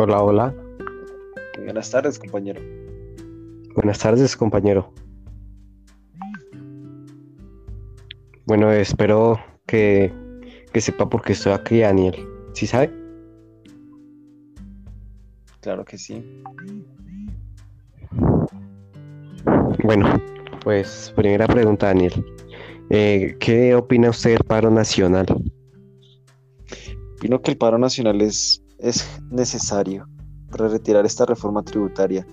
Hola, hola. Buenas tardes, compañero. Buenas tardes, compañero. Bueno, espero que, que sepa por qué estoy aquí, Daniel. ¿Sí sabe? Claro que sí. Bueno, pues primera pregunta, Daniel. Eh, ¿qué opina usted del paro nacional? Opino que el paro nacional es, es necesario para retirar esta reforma tributaria.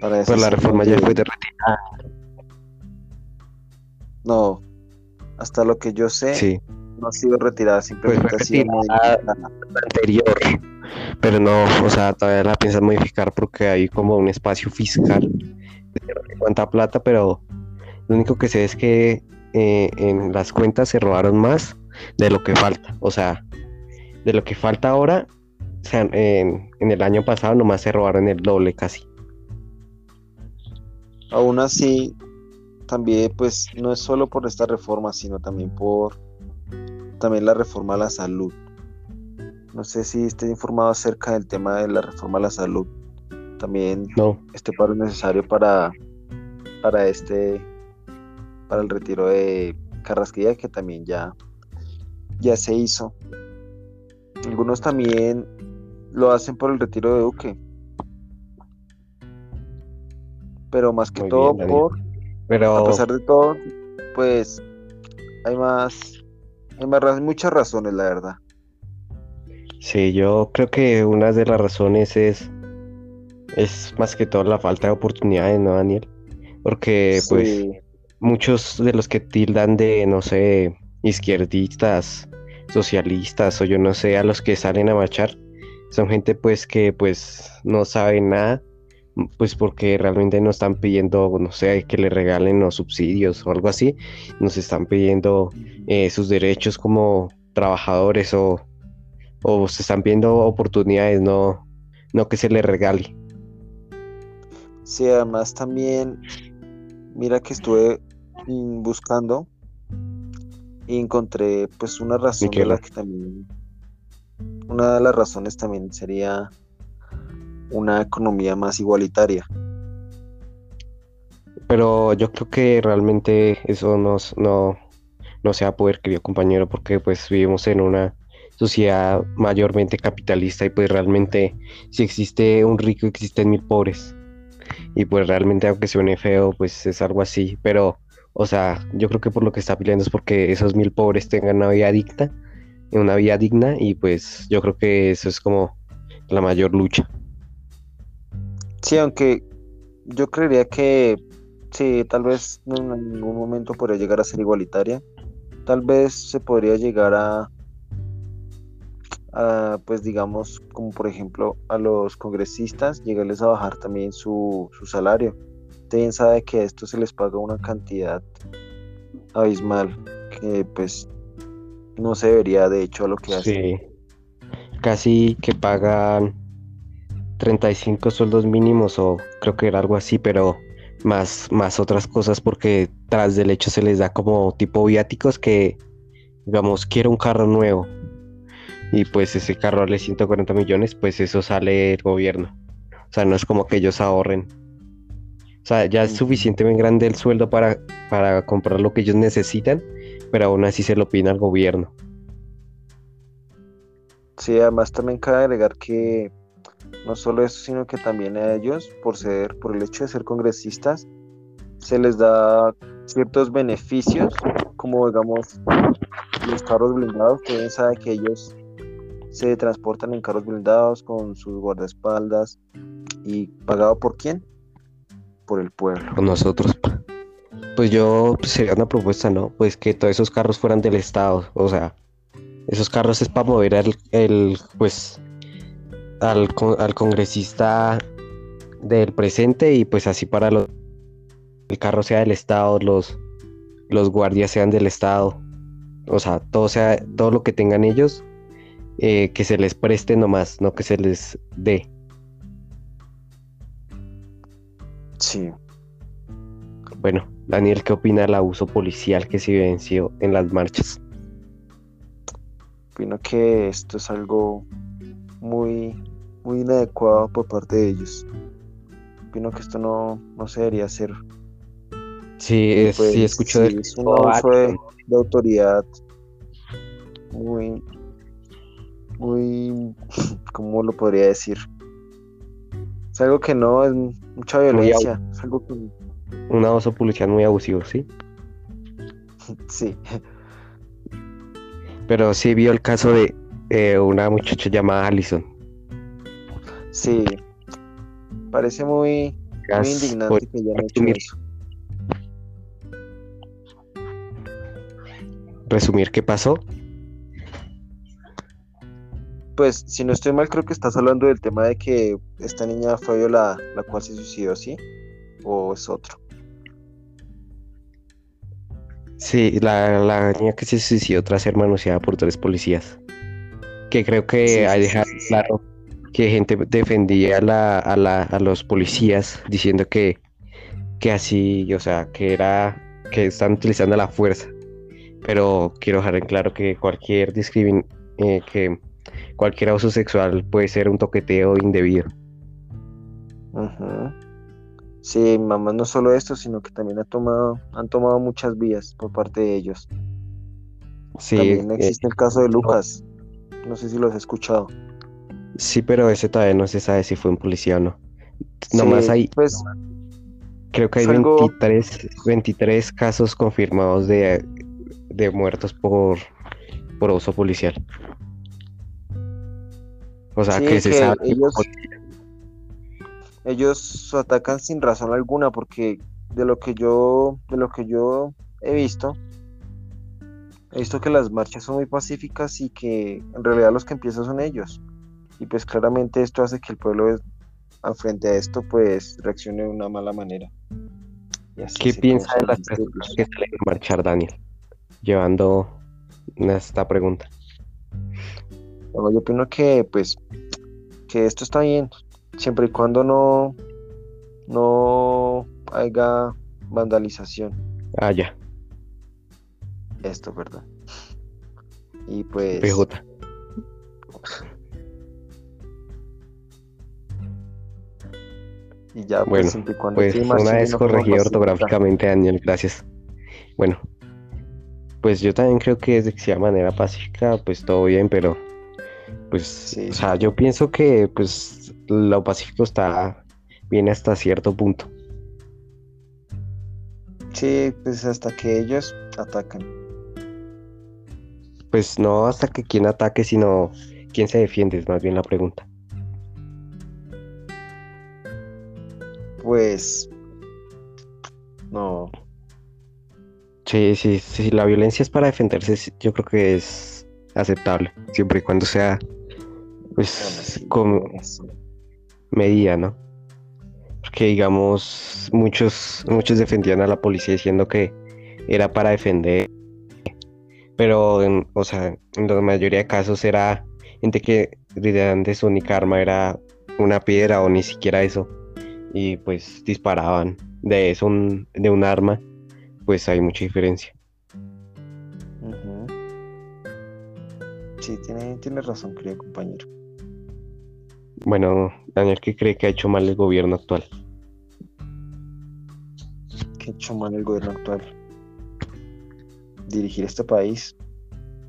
Para Pues la deshacernos reforma ya de- fue retirada. No, hasta lo que yo sé, Sí, no ha sido retirada, pues simplemente fue ha sido modificada. la anterior. Pero no, o sea, todavía la piensan modificar porque hay como un espacio fiscal de cuánta plata, pero lo único que sé es que eh, en las cuentas se robaron más de lo que falta. O sea, de lo que falta ahora, o sea, en, en el año pasado nomás se robaron el doble casi. Aún así, también pues no es solo por esta reforma, sino también por también la reforma a la salud. No sé si esté informado acerca del tema de la reforma a la salud. También No, este paro es necesario para, para este para el retiro de Carrasquilla que también ya, ya se hizo. Algunos también lo hacen por el retiro de Duque. Pero más que Muy todo bien, por, a pero pesar de todo, pues hay más, hay más muchas razones, la verdad. sí, yo creo que una de las razones es, es más que todo la falta de oportunidades, ¿no, Daniel? Porque pues muchos de los que tildan de, no sé, izquierdistas, socialistas o yo no sé, a los que salen a marchar, son gente pues que pues no sabe nada, pues porque realmente no están pidiendo, no sé, que le regalen los subsidios o algo así, nos están pidiendo eh, sus derechos como trabajadores o, o se están pidiendo oportunidades, no, no que se les regale. sí, además también, mira que estuve buscando y encontré pues una razón de la que también, una de las razones también sería una economía más igualitaria. Pero yo creo que realmente eso no, no, no se va a poder, querido compañero, porque pues vivimos en una sociedad mayormente capitalista y pues realmente si existe un rico existen mil pobres. Y pues realmente aunque suene feo, pues es algo así. Pero, o sea, yo creo que por lo que está peleando es porque esos mil pobres tengan una vida digna, una vida digna y pues yo creo que eso es como la mayor lucha. Sí, aunque yo creería que sí, tal vez en ningún momento podría llegar a ser igualitaria. Tal vez se podría llegar a, a, pues digamos, como por ejemplo a los congresistas, llegarles a bajar también su, su salario. Usted sabe que a esto se les paga una cantidad abismal, que pues no se debería de hecho a lo que hacen. Sí, casi que pagan 35 sueldos mínimos o creo que era algo así, pero más, más otras cosas porque tras del hecho se les da como tipo viáticos que, digamos, quiero un carro nuevo y pues ese carro vale 140 millones, pues eso sale el gobierno. O sea, no es como que ellos ahorren. O sea, ya es suficientemente grande el sueldo para, para comprar lo que ellos necesitan, pero aún así se lo piden al gobierno. Sí, además también cabe agregar que no solo eso, sino que también a ellos, por ser, por el hecho de ser congresistas, se les da ciertos beneficios, como digamos los carros blindados, que bien sabe que ellos se transportan en carros blindados con sus guardaespaldas y pagado por quién? Por el pueblo. con nosotros. Pues yo pues, sería una propuesta, ¿no? Pues que todos esos carros fueran del Estado, o sea, esos carros es para mover al, el, pues, al, al congresista del presente y pues así para el carro sea del Estado, los, los guardias sean del Estado, o sea, todo sea, todo lo que tengan ellos, eh, que se les preste nomás, no que se les dé. Sí. Bueno, Daniel, ¿qué opina del abuso policial que se vivenció en las marchas? Opino que esto es algo muy muy inadecuado por parte de ellos. Opino que esto no, no se debería hacer. Sí, es, Pues, sí escucho sí, de es un abuso de, de autoridad muy, muy, ¿cómo lo podría decir? Es algo que no es mucha violencia, es algo que un abuso policial muy abusivo, ¿sí? sí, Pero sí vio el caso de eh, una muchacha llamada Allison. sí, parece muy, indignante que hecho resumir. eso. resumir qué pasó. Pues, si no estoy mal, creo que estás hablando del tema de que esta niña fue violada, la cual se suicidó, ¿sí? ¿O es otro? Sí, la, la niña que se suicidó tras ser manoseada por tres policías. Que creo que Sí, sí, hay sí, claro que gente defendía a, la, a, la- a los policías diciendo que, que así, o sea, que era que están utilizando la fuerza. Pero quiero dejar en claro que cualquier discrimin eh, que cualquier abuso sexual puede ser un toqueteo indebido. Sí, mamá, no solo esto, sino que también ha tomado, han tomado muchas vías por parte de ellos. Sí, También eh, existe el caso de Lucas. No sé si lo has escuchado. sí, pero ese todavía no se sabe si fue un policía o no. Nomás Sí, hay, Pues creo que hay algo- 23, 23 casos confirmados de, de muertos por, por uso policial. O sea, Sí, que se que sabe. ellos- ellos atacan sin razón alguna, porque de lo que yo, de lo que yo he visto, he visto que las marchas son muy pacíficas y que en realidad los que empiezan son ellos. Y pues claramente esto hace que el pueblo frente a esto pues reaccione de una mala manera. Y así ¿Qué piensa de las personas que salen a marchar, Daniel? Llevando esta pregunta. Bueno, yo opino que pues que esto está bien, siempre y cuando no no haya vandalización, Ah, ya, esto, ¿verdad? Y pues PJ. y ya pues Bueno, siempre y cuando Pues una vez de pacífica. ortográficamente, Daniel, gracias. Bueno, pues yo también creo que desde que sea de manera pacífica, pues todo bien, pero pues, Sí, o sea, yo pienso que pues lo pacífico está bien hasta cierto punto. Sí, pues hasta que ellos atacan. Pues no hasta que quien ataque, sino quién se defiende, es más bien la pregunta. Pues no, Sí, sí, sí, la violencia es para defenderse, yo creo que es aceptable, siempre y cuando sea, pues, sí. medida, ¿no? Porque, digamos, muchos, muchos defendían a la policía diciendo que era para defender, pero, en- o sea, en la mayoría de casos era gente que literalmente su única arma era una piedra o ni siquiera eso, y pues disparaban de eso, un- de un arma, pues hay mucha diferencia. Sí, tiene, tiene razón, querido compañero. Bueno, Daniel, ¿qué cree que ha hecho mal el gobierno actual? que ha hecho mal el gobierno actual. Dirigir este país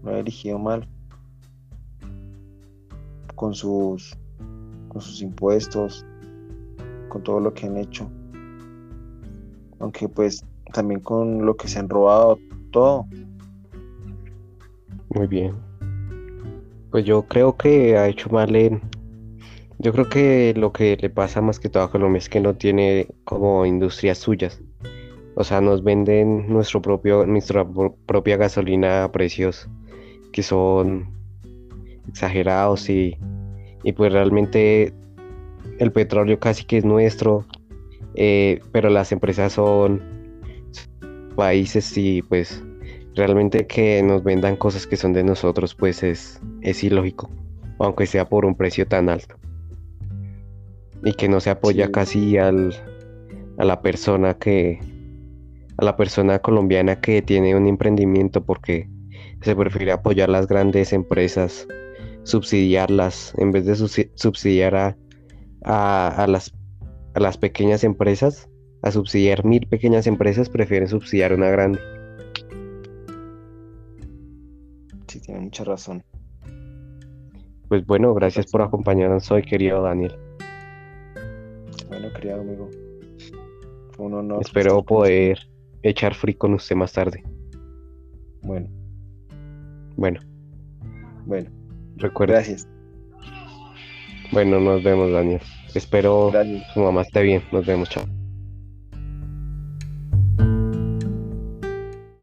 lo ha dirigido mal. Con sus, con sus impuestos, con todo lo que han hecho. Aunque pues también con lo que se han robado, todo. Muy bien. Pues yo creo que ha hecho mal en... Yo creo que lo que le pasa más que todo a Colombia es que no tiene como industrias suyas. O sea, nos venden nuestro propio, nuestra pro- propia gasolina a precios que son exagerados y, y pues realmente el petróleo casi que es nuestro, eh, pero las empresas son países y pues realmente que nos vendan cosas que son de nosotros pues es, es ilógico, aunque sea por un precio tan alto. Y que no se apoya Sí. casi al, a la persona que, a la persona colombiana que tiene un emprendimiento porque se prefiere apoyar las grandes empresas subsidiarlas, en vez de subsi- subsidiar a, a, a las, a las pequeñas empresas, a subsidiar mil pequeñas empresas, prefieren subsidiar una grande. Sí, tiene mucha razón. Pues bueno, gracias por acompañarnos hoy, querido Daniel. Bueno, querido amigo. Fue un honor. Espero poder echar free con usted más tarde. Bueno, Bueno, bueno, recuerda. gracias. Bueno, nos vemos, Daniel. Espero Gracias. su mamá esté bien. Nos vemos, chao.